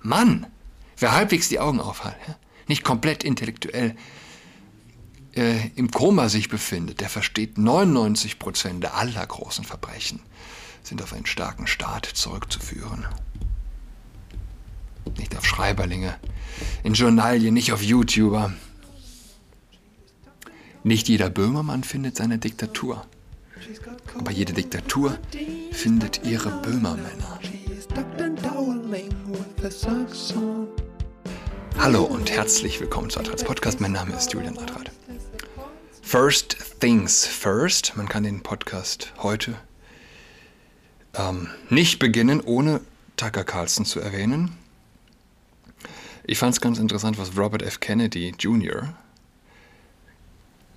Mann, wer halbwegs die Augen aufhat, nicht komplett intellektuell äh, im Koma sich befindet, der versteht 99 Prozent aller großen Verbrechen sind auf einen starken Staat zurückzuführen. Nicht auf Schreiberlinge, in Journalien, nicht auf YouTuber. Nicht jeder Böhmermann findet seine Diktatur. Aber jede Diktatur findet ihre Böhmermänner. Hallo und herzlich willkommen zu Adrats Podcast. Mein Name ist Julian Adrat. First Things First. Man kann den Podcast heute ähm, nicht beginnen, ohne Tucker Carlson zu erwähnen. Ich fand es ganz interessant, was Robert F. Kennedy Jr.,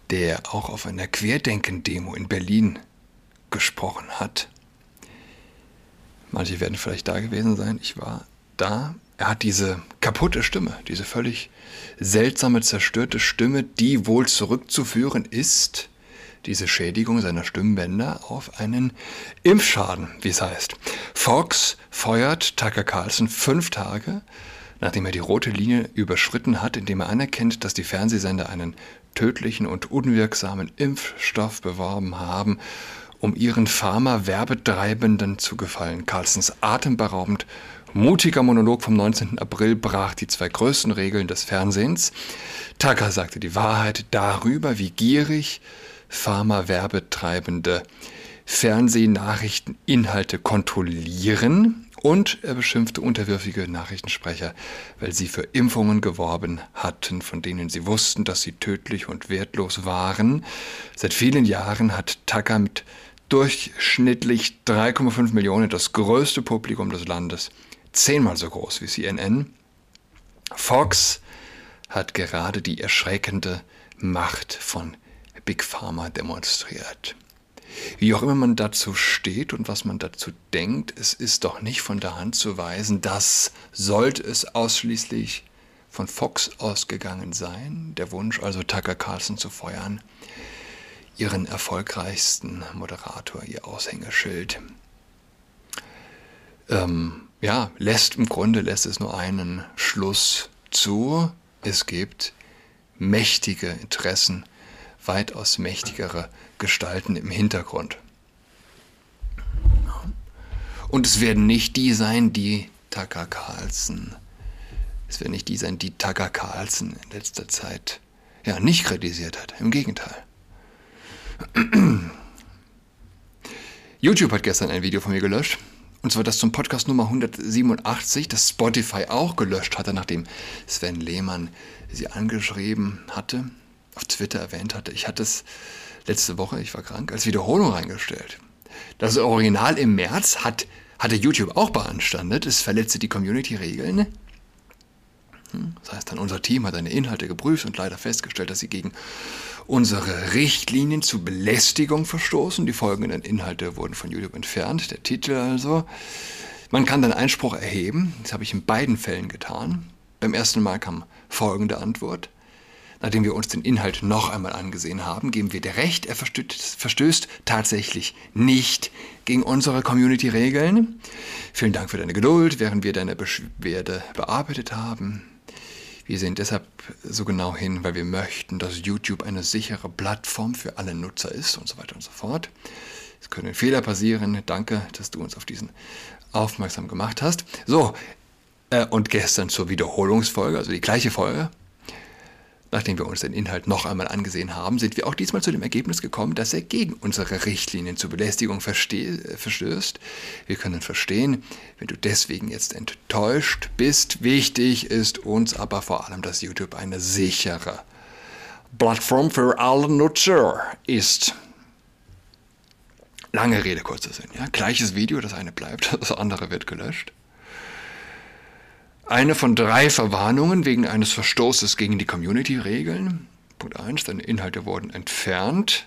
der auch auf einer Querdenken-Demo in Berlin gesprochen hat. Manche werden vielleicht da gewesen sein. Ich war da. Er hat diese kaputte Stimme, diese völlig seltsame, zerstörte Stimme, die wohl zurückzuführen ist diese Schädigung seiner Stimmbänder auf einen Impfschaden, wie es heißt. Fox feuert Tucker Carlson fünf Tage, nachdem er die rote Linie überschritten hat, indem er anerkennt, dass die Fernsehsender einen tödlichen und unwirksamen Impfstoff beworben haben, um ihren Pharma-Werbetreibenden zu gefallen. Carlsons atemberaubend mutiger Monolog vom 19. April brach die zwei größten Regeln des Fernsehens. Tucker sagte die Wahrheit darüber, wie gierig Pharma-Werbetreibende Fernsehnachrichteninhalte kontrollieren und er beschimpfte unterwürfige Nachrichtensprecher, weil sie für Impfungen geworben hatten, von denen sie wussten, dass sie tödlich und wertlos waren. Seit vielen Jahren hat Tucker mit durchschnittlich 3,5 Millionen das größte Publikum des Landes, zehnmal so groß wie CNN. Fox hat gerade die erschreckende Macht von Big Pharma demonstriert. Wie auch immer man dazu steht und was man dazu denkt, es ist doch nicht von der Hand zu weisen, dass, sollte es ausschließlich von Fox ausgegangen sein, der Wunsch also Tucker Carlson zu feuern, ihren erfolgreichsten Moderator, ihr Aushängeschild, ähm, ja, lässt im Grunde lässt es nur einen Schluss zu. Es gibt mächtige Interessen weitaus mächtigere Gestalten im Hintergrund. Und es werden nicht die sein, die Tucker Carlson, es werden nicht die sein, die Tucker Carlson in letzter Zeit ja nicht kritisiert hat. Im Gegenteil. YouTube hat gestern ein Video von mir gelöscht. Und zwar das zum Podcast Nummer 187, das Spotify auch gelöscht hatte, nachdem Sven Lehmann sie angeschrieben hatte auf Twitter erwähnt hatte. Ich hatte es letzte Woche, ich war krank, als Wiederholung reingestellt. Das Original im März hat, hatte YouTube auch beanstandet. Es verletzte die Community-Regeln. Hm, das heißt dann, unser Team hat seine Inhalte geprüft und leider festgestellt, dass sie gegen unsere Richtlinien zu Belästigung verstoßen. Die folgenden Inhalte wurden von YouTube entfernt, der Titel also. Man kann dann Einspruch erheben. Das habe ich in beiden Fällen getan. Beim ersten Mal kam folgende Antwort. Nachdem wir uns den Inhalt noch einmal angesehen haben, geben wir dir recht, er verstößt tatsächlich nicht gegen unsere Community-Regeln. Vielen Dank für deine Geduld, während wir deine Beschwerde bearbeitet haben. Wir sehen deshalb so genau hin, weil wir möchten, dass YouTube eine sichere Plattform für alle Nutzer ist und so weiter und so fort. Es können Fehler passieren. Danke, dass du uns auf diesen aufmerksam gemacht hast. So, äh, und gestern zur Wiederholungsfolge, also die gleiche Folge, Nachdem wir uns den Inhalt noch einmal angesehen haben, sind wir auch diesmal zu dem Ergebnis gekommen, dass er gegen unsere Richtlinien zur Belästigung verstößt. Wir können verstehen, wenn du deswegen jetzt enttäuscht bist. Wichtig ist uns aber vor allem, dass YouTube eine sichere Plattform für alle Nutzer ist. Lange Rede, kurzer Sinn. Ja? Gleiches Video, das eine bleibt, das andere wird gelöscht. Eine von drei Verwarnungen wegen eines Verstoßes gegen die Community-Regeln. Punkt 1, deine Inhalte wurden entfernt,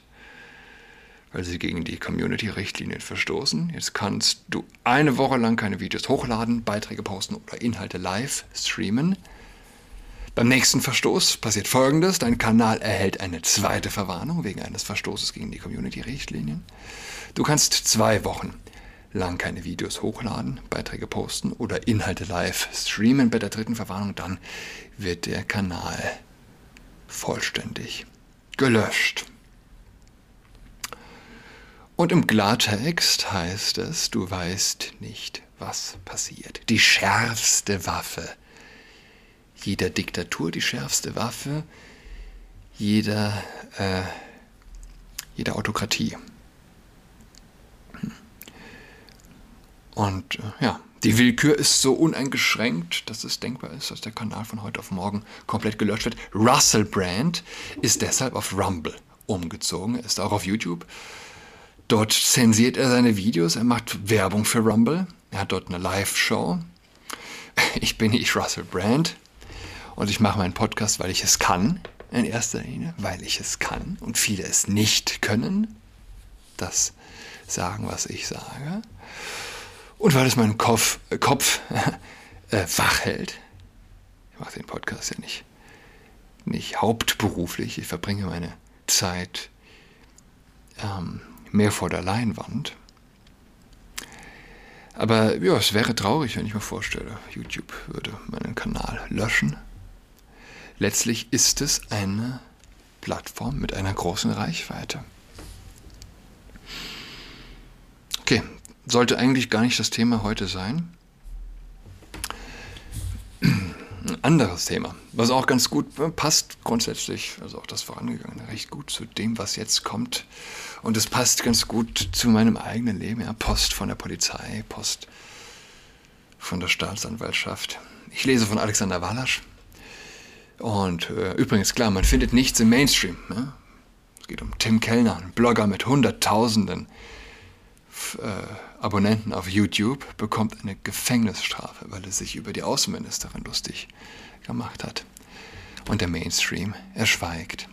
weil sie gegen die Community-Richtlinien verstoßen. Jetzt kannst du eine Woche lang keine Videos hochladen, Beiträge posten oder Inhalte live streamen. Beim nächsten Verstoß passiert folgendes: Dein Kanal erhält eine zweite Verwarnung wegen eines Verstoßes gegen die Community-Richtlinien. Du kannst zwei Wochen lang keine Videos hochladen, Beiträge posten oder Inhalte live streamen bei der dritten Verwarnung, dann wird der Kanal vollständig gelöscht. Und im Klartext heißt es, du weißt nicht, was passiert. Die schärfste Waffe jeder Diktatur, die schärfste Waffe jeder, äh, jeder Autokratie. Und äh, ja, die Willkür ist so uneingeschränkt, dass es denkbar ist, dass der Kanal von heute auf morgen komplett gelöscht wird. Russell Brand ist deshalb auf Rumble umgezogen, ist auch auf YouTube. Dort zensiert er seine Videos, er macht Werbung für Rumble, er hat dort eine Live-Show. Ich bin nicht Russell Brand und ich mache meinen Podcast, weil ich es kann, in erster Linie, weil ich es kann und viele es nicht können. Das sagen, was ich sage. Und weil es meinen Kopf, äh, Kopf äh, wach hält. Ich mache den Podcast ja nicht, nicht hauptberuflich. Ich verbringe meine Zeit ähm, mehr vor der Leinwand. Aber ja, es wäre traurig, wenn ich mir vorstelle, YouTube würde meinen Kanal löschen. Letztlich ist es eine Plattform mit einer großen Reichweite. Okay, sollte eigentlich gar nicht das Thema heute sein. Ein anderes Thema, was auch ganz gut passt grundsätzlich, also auch das vorangegangene, recht gut zu dem, was jetzt kommt. Und es passt ganz gut zu meinem eigenen Leben. Ja, Post von der Polizei, Post von der Staatsanwaltschaft. Ich lese von Alexander Walasch. Und äh, übrigens, klar, man findet nichts im Mainstream. Ja? Es geht um Tim Kellner, ein Blogger mit Hunderttausenden äh, Abonnenten auf YouTube bekommt eine Gefängnisstrafe, weil er sich über die Außenministerin lustig gemacht hat. Und der Mainstream, er schweigt.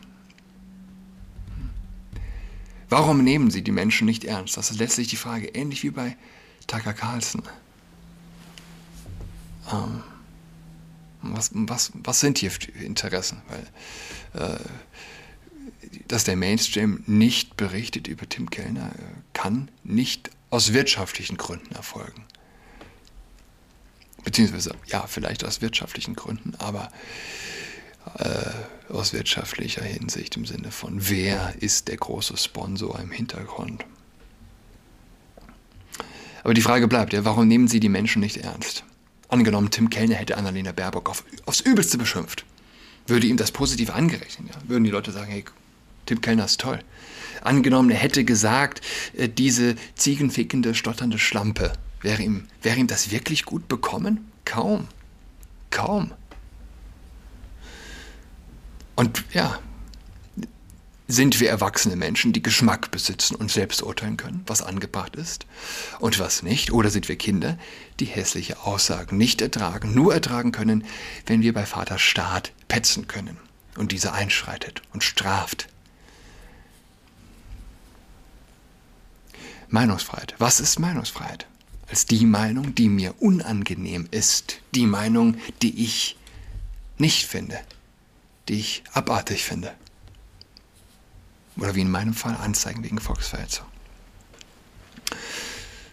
Warum nehmen sie die Menschen nicht ernst? Das ist letztlich die Frage, ähnlich wie bei Tucker Carlson. Ähm, was, was, was sind hier Interessen? Weil äh, dass der Mainstream nicht berichtet über Tim Kellner, äh, kann nicht aus wirtschaftlichen Gründen erfolgen. Beziehungsweise, ja, vielleicht aus wirtschaftlichen Gründen, aber äh, aus wirtschaftlicher Hinsicht im Sinne von, wer ist der große Sponsor im Hintergrund? Aber die Frage bleibt ja, warum nehmen Sie die Menschen nicht ernst? Angenommen, Tim Kellner hätte Annalena Baerbock auf, aufs Übelste beschimpft. Würde ihm das positiv angerechnet? Ja? Würden die Leute sagen, hey, Tim Kellner ist toll. Angenommen, er hätte gesagt, äh, diese ziegenfickende, stotternde Schlampe, wäre ihm, wäre ihm das wirklich gut bekommen? Kaum. Kaum. Und ja, sind wir erwachsene Menschen, die Geschmack besitzen und selbst urteilen können, was angebracht ist und was nicht? Oder sind wir Kinder, die hässliche Aussagen nicht ertragen, nur ertragen können, wenn wir bei Vater Staat petzen können und dieser einschreitet und straft Meinungsfreiheit. Was ist Meinungsfreiheit? Als die Meinung, die mir unangenehm ist. Die Meinung, die ich nicht finde. Die ich abartig finde. Oder wie in meinem Fall Anzeigen wegen Volksverhetzung.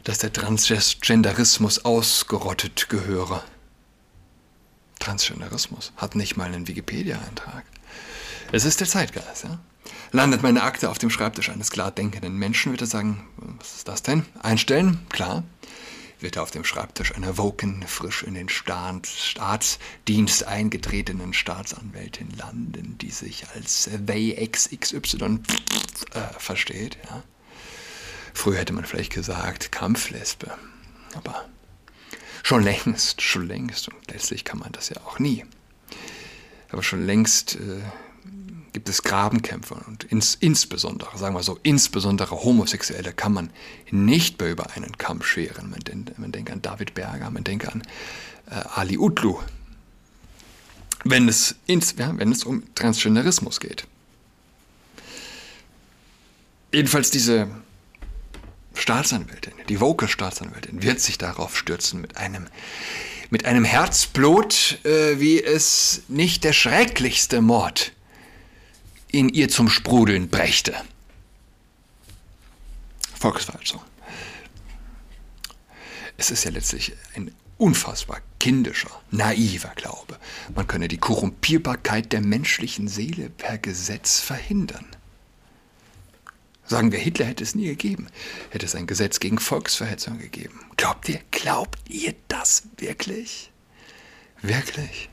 Dass der Transgenderismus ausgerottet gehöre. Transgenderismus hat nicht mal einen Wikipedia-Eintrag. Es ist der Zeitgeist, ja? Landet meine Akte auf dem Schreibtisch eines klar denkenden Menschen, wird er sagen, was ist das denn? Einstellen? Klar. Wird er auf dem Schreibtisch einer woken, frisch in den Staatsdienst eingetretenen Staatsanwältin landen, die sich als they äh, versteht. Ja. Früher hätte man vielleicht gesagt Kampflesbe, aber schon längst, schon längst, und letztlich kann man das ja auch nie, aber schon längst äh, gibt es Grabenkämpfe und ins, insbesondere, sagen wir so, insbesondere Homosexuelle kann man nicht mehr über einen Kamm scheren. Man, den, man denkt an David Berger, man denkt an äh, Ali Utlu. Wenn es, ins, ja, wenn es um Transgenderismus geht. Jedenfalls diese Staatsanwältin, die woke Staatsanwältin, wird sich darauf stürzen mit einem, mit einem Herzblut, äh, wie es nicht der schrecklichste Mord in ihr zum Sprudeln brächte. Volksverhetzung. Es ist ja letztlich ein unfassbar kindischer, naiver Glaube. Man könne die Korrumpierbarkeit der menschlichen Seele per Gesetz verhindern. Sagen wir, Hitler hätte es nie gegeben. Hätte es ein Gesetz gegen Volksverhetzung gegeben. Glaubt ihr, glaubt ihr das wirklich? Wirklich?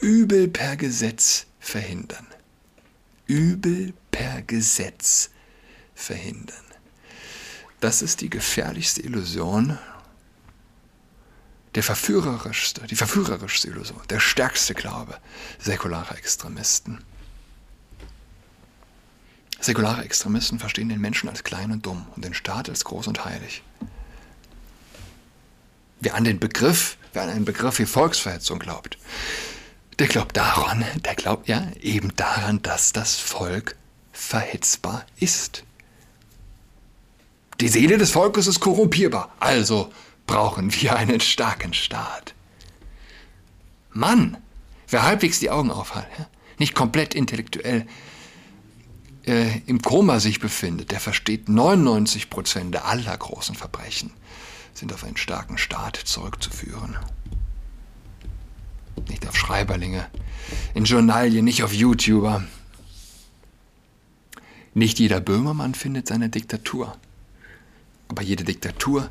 Übel per Gesetz verhindern. Übel per Gesetz verhindern. Das ist die gefährlichste Illusion, der verführerischste, die verführerischste Illusion, der stärkste Glaube säkularer Extremisten. Säkulare Extremisten verstehen den Menschen als klein und dumm und den Staat als groß und heilig. Wer an den Begriff, wer an einen Begriff wie Volksverhetzung glaubt, der glaubt daran, der glaubt ja eben daran, dass das Volk verhetzbar ist. Die Seele des Volkes ist korrumpierbar, also brauchen wir einen starken Staat. Mann, wer halbwegs die Augen aufhat, nicht komplett intellektuell äh, im Koma sich befindet, der versteht 99 Prozent aller großen Verbrechen sind auf einen starken Staat zurückzuführen. Nicht auf Schreiberlinge, in Journalien, nicht auf YouTuber. Nicht jeder Böhmermann findet seine Diktatur, aber jede Diktatur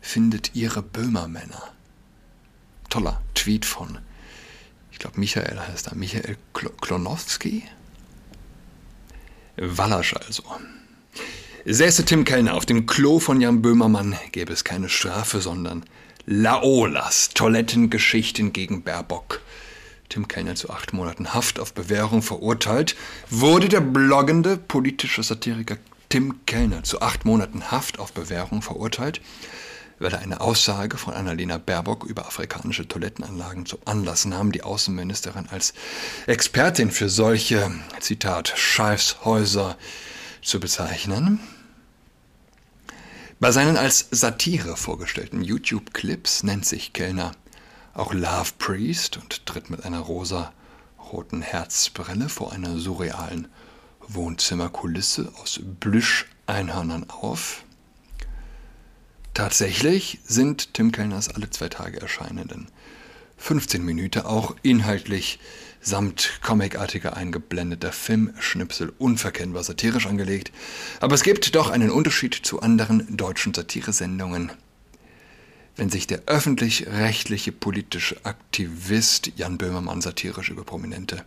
findet ihre Böhmermänner. Toller Tweet von, ich glaube Michael heißt er, Michael Klonowski, Wallasch also. Säße Tim Kellner auf dem Klo von Jan Böhmermann, gäbe es keine Strafe, sondern Laolas Toilettengeschichten gegen Baerbock. Tim Kellner zu acht Monaten Haft auf Bewährung verurteilt, wurde der bloggende politische Satiriker Tim Kellner zu acht Monaten Haft auf Bewährung verurteilt, weil er eine Aussage von Annalena Baerbock über afrikanische Toilettenanlagen zum Anlass nahm, die Außenministerin als Expertin für solche, Zitat, Scheißhäuser zu bezeichnen. Bei seinen als Satire vorgestellten YouTube-Clips nennt sich Kellner auch Love Priest und tritt mit einer rosa-roten Herzbrille vor einer surrealen Wohnzimmerkulisse aus Plüscheinhörnern auf. Tatsächlich sind Tim Kellners alle zwei Tage erscheinenden 15 Minuten auch inhaltlich samt comicartiger eingeblendeter Filmschnipsel unverkennbar satirisch angelegt, aber es gibt doch einen Unterschied zu anderen deutschen Satiresendungen. Wenn sich der öffentlich-rechtliche politische Aktivist Jan Böhmermann satirisch über Prominente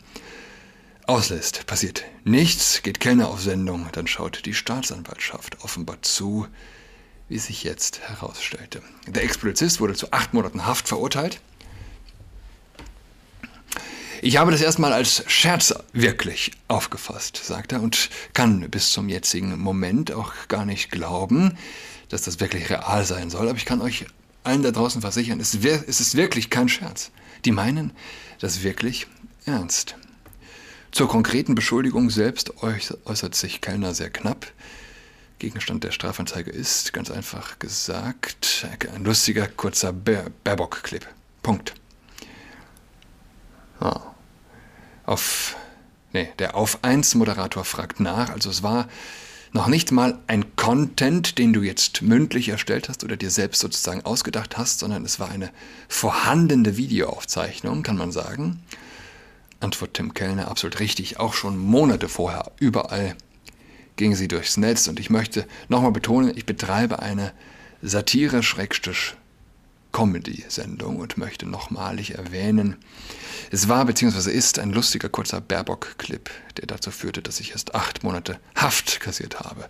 auslässt, passiert nichts, geht Kellner auf Sendung, dann schaut die Staatsanwaltschaft offenbar zu, wie sich jetzt herausstellte. Der Ex-Polizist wurde zu acht Monaten Haft verurteilt. Ich habe das erstmal als Scherz wirklich aufgefasst, sagt er, und kann bis zum jetzigen Moment auch gar nicht glauben, dass das wirklich real sein soll. Aber ich kann euch allen da draußen versichern, es, ist wirklich kein Scherz. Die meinen das wirklich ernst. Zur konkreten Beschuldigung selbst äußert sich Kellner sehr knapp. Gegenstand der Strafanzeige ist, ganz einfach gesagt, ein lustiger, kurzer Baerbock-Clip. Punkt. Oh. Auf, nee, der Auf 1 Moderator fragt nach, also es war noch nicht mal ein Content, den du jetzt mündlich erstellt hast oder dir selbst sozusagen ausgedacht hast, sondern es war eine vorhandene Videoaufzeichnung, kann man sagen. Antwort Tim Kellner, absolut richtig, auch schon Monate vorher, überall ging sie durchs Netz. Und ich möchte nochmal betonen, ich betreibe eine Satire-Comedy-Sendung und möchte nochmalig erwähnen, es war bzw. ist ein lustiger kurzer Baerbock-Clip, der dazu führte, dass ich erst acht Monate Haft kassiert habe,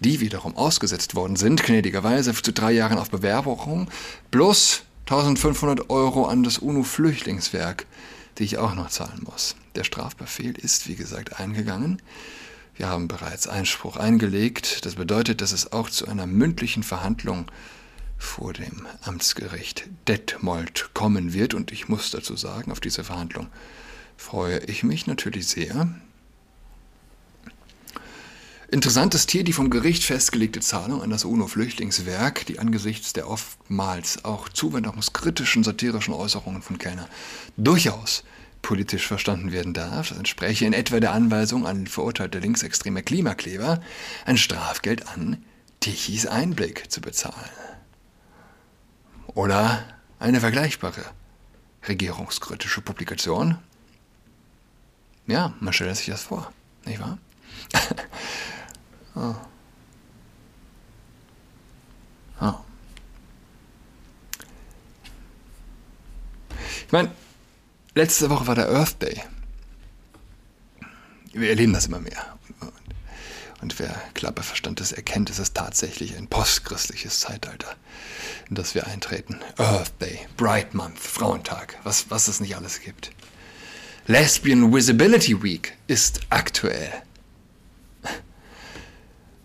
die wiederum ausgesetzt worden sind, gnädigerweise zu drei Jahren auf Bewerbung, plus 1500 Euro an das UNO-Flüchtlingswerk, die ich auch noch zahlen muss. Der Strafbefehl ist, wie gesagt, eingegangen. Wir haben bereits Einspruch eingelegt. Das bedeutet, dass es auch zu einer mündlichen Verhandlung vor dem Amtsgericht Detmold kommen wird. Und ich muss dazu sagen, auf diese Verhandlung freue ich mich natürlich sehr. Interessant ist hier die vom Gericht festgelegte Zahlung an das UNO-Flüchtlingswerk, die angesichts der oftmals auch zuwanderungskritischen satirischen Äußerungen von Kellner durchaus politisch verstanden werden darf. Das entspräche in etwa der Anweisung an verurteilte linksextreme Klimakleber, ein Strafgeld an Tichys Einblick zu bezahlen. Oder eine vergleichbare regierungskritische Publikation. Ja, man stellt sich das vor, nicht wahr? oh. Oh. Ich meine, letzte Woche war der Earth Day. Wir erleben das immer mehr. Und wer klappe Verstand ist, erkennt, es tatsächlich ein postchristliches Zeitalter, in das wir eintreten. Earth Day, Bright Month, Frauentag, was, was es nicht alles gibt. Lesbian Visibility Week ist aktuell.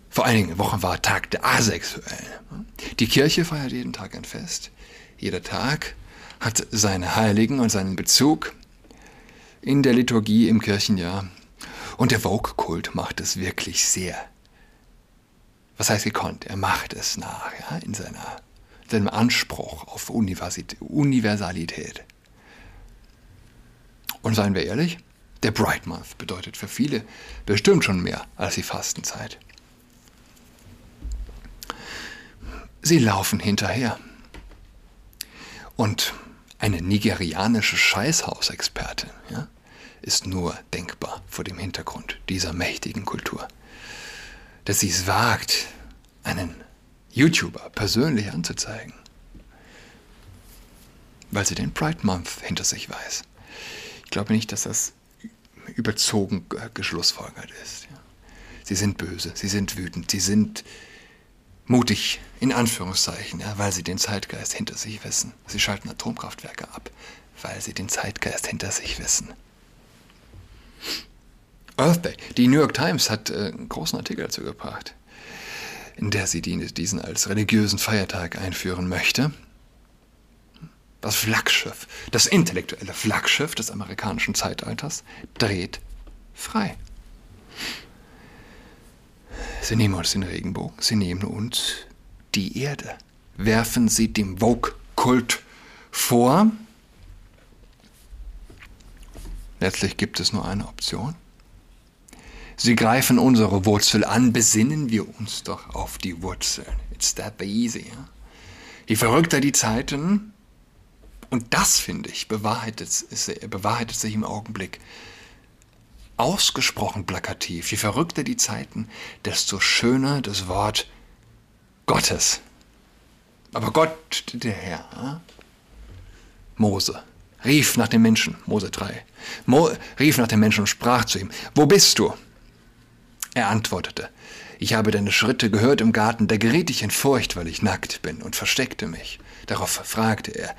Vor einigen Wochen war Tag der Asexuellen. Die Kirche feiert jeden Tag ein Fest. Jeder Tag hat seine Heiligen und seinen Bezug in der Liturgie im Kirchenjahr. Und der Vogue-Kult macht es wirklich sehr. Was heißt gekonnt? Er macht es nach, ja, in seiner, seinem Anspruch auf Universalität. Und seien wir ehrlich, der Bright Month bedeutet für viele bestimmt schon mehr als die Fastenzeit. Sie laufen hinterher. Und eine nigerianische Scheißhausexpertin ja, ist nur denkbar vor dem Hintergrund dieser mächtigen Kultur. Dass sie es wagt, einen YouTuber persönlich anzuzeigen, weil sie den Pride Month hinter sich weiß. Ich glaube nicht, dass das überzogen geschlussfolgert ist. Sie sind böse, sie sind wütend, sie sind mutig, in Anführungszeichen, ja, weil sie den Zeitgeist hinter sich wissen. Sie schalten Atomkraftwerke ab, weil sie den Zeitgeist hinter sich wissen. Earth Day. Die New York Times hat äh, einen großen Artikel dazu gebracht, in der sie diesen als religiösen Feiertag einführen möchte. Das Flaggschiff, das intellektuelle Flaggschiff des amerikanischen Zeitalters, dreht frei. Sie nehmen uns den Regenbogen, sie nehmen uns die Erde, werfen sie dem Vogue-Kult vor. Letztlich gibt es nur eine Option. Sie greifen unsere Wurzel an, besinnen wir uns doch auf die Wurzeln. It's that easy. Ja? Je verrückter die Zeiten, und das finde ich, bewahrheitet, bewahrheitet sich im Augenblick, ausgesprochen plakativ. Je verrückter die Zeiten, desto schöner das Wort Gottes. Aber Gott, der Herr, Mose, rief nach dem Menschen, Mose 3, Mo, rief nach dem Menschen und sprach zu ihm, wo bist du? Er antwortete, ich habe deine Schritte gehört im Garten, da geriet ich in Furcht, weil ich nackt bin und versteckte mich. Darauf fragte er,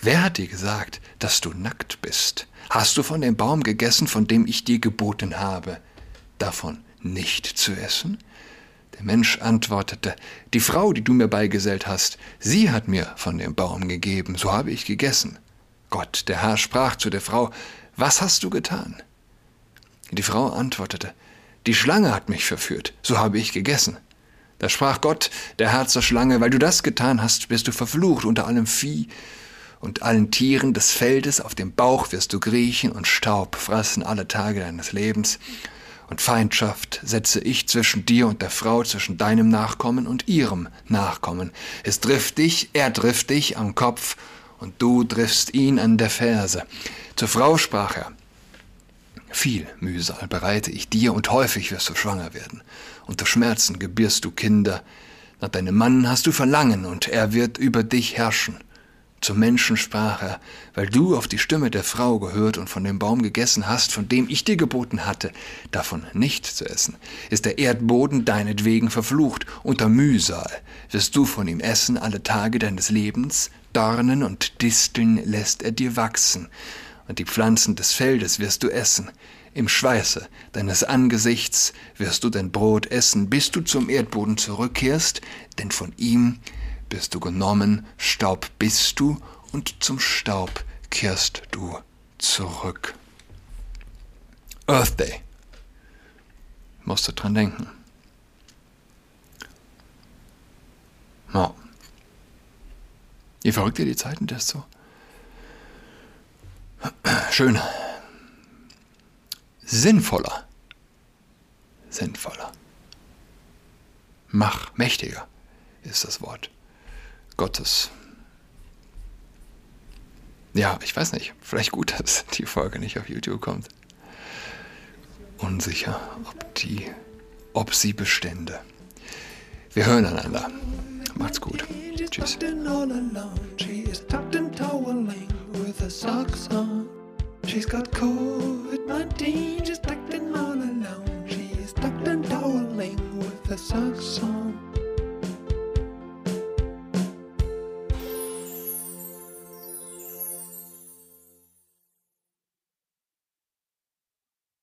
wer hat dir gesagt, dass du nackt bist? Hast du von dem Baum gegessen, von dem ich dir geboten habe, davon nicht zu essen? Der Mensch antwortete, die Frau, die du mir beigesellt hast, sie hat mir von dem Baum gegeben, so habe ich gegessen. Gott, der Herr, sprach zu der Frau, was hast du getan? Die Frau antwortete, die Schlange hat mich verführt, so habe ich gegessen. Da sprach Gott, der Herr zur Schlange, weil du das getan hast, bist du verflucht unter allem Vieh und allen Tieren des Feldes, auf dem Bauch wirst du kriechen und Staub fressen alle Tage deines Lebens. Und Feindschaft setze ich zwischen dir und der Frau, zwischen deinem Nachkommen und ihrem Nachkommen. Es trifft dich, er trifft dich am Kopf, und du triffst ihn an der Ferse. Zur Frau sprach er, viel Mühsal bereite ich dir, und häufig wirst du schwanger werden. Unter Schmerzen gebierst du Kinder. Nach deinem Mann hast du Verlangen, und er wird über dich herrschen. Zum Menschen sprach er, weil du auf die Stimme der Frau gehört und von dem Baum gegessen hast, von dem ich dir geboten hatte, davon nicht zu essen, ist der Erdboden deinetwegen verflucht, unter Mühsal wirst du von ihm essen alle Tage deines Lebens, Dornen und Disteln lässt er dir wachsen, und die Pflanzen des Feldes wirst du essen, im Schweiße deines Angesichts wirst du dein Brot essen, bis du zum Erdboden zurückkehrst, denn von ihm bist du genommen, Staub bist du und zum Staub kehrst du zurück. Earth Day. Musst du dran denken. Ja. Je verrückter die Zeiten, desto schön. Sinnvoller. Sinnvoller. Mach mächtiger ist das Wort. Gottes ja, ich weiß nicht. Vielleicht gut, dass die Folge nicht auf YouTube kommt. Unsicher, ob die, ob sie bestände. Wir hören einander. Macht's gut. Tschüss. She's got COVID-19, she's tucked in all alone. She's tucked and toweling with her socks on.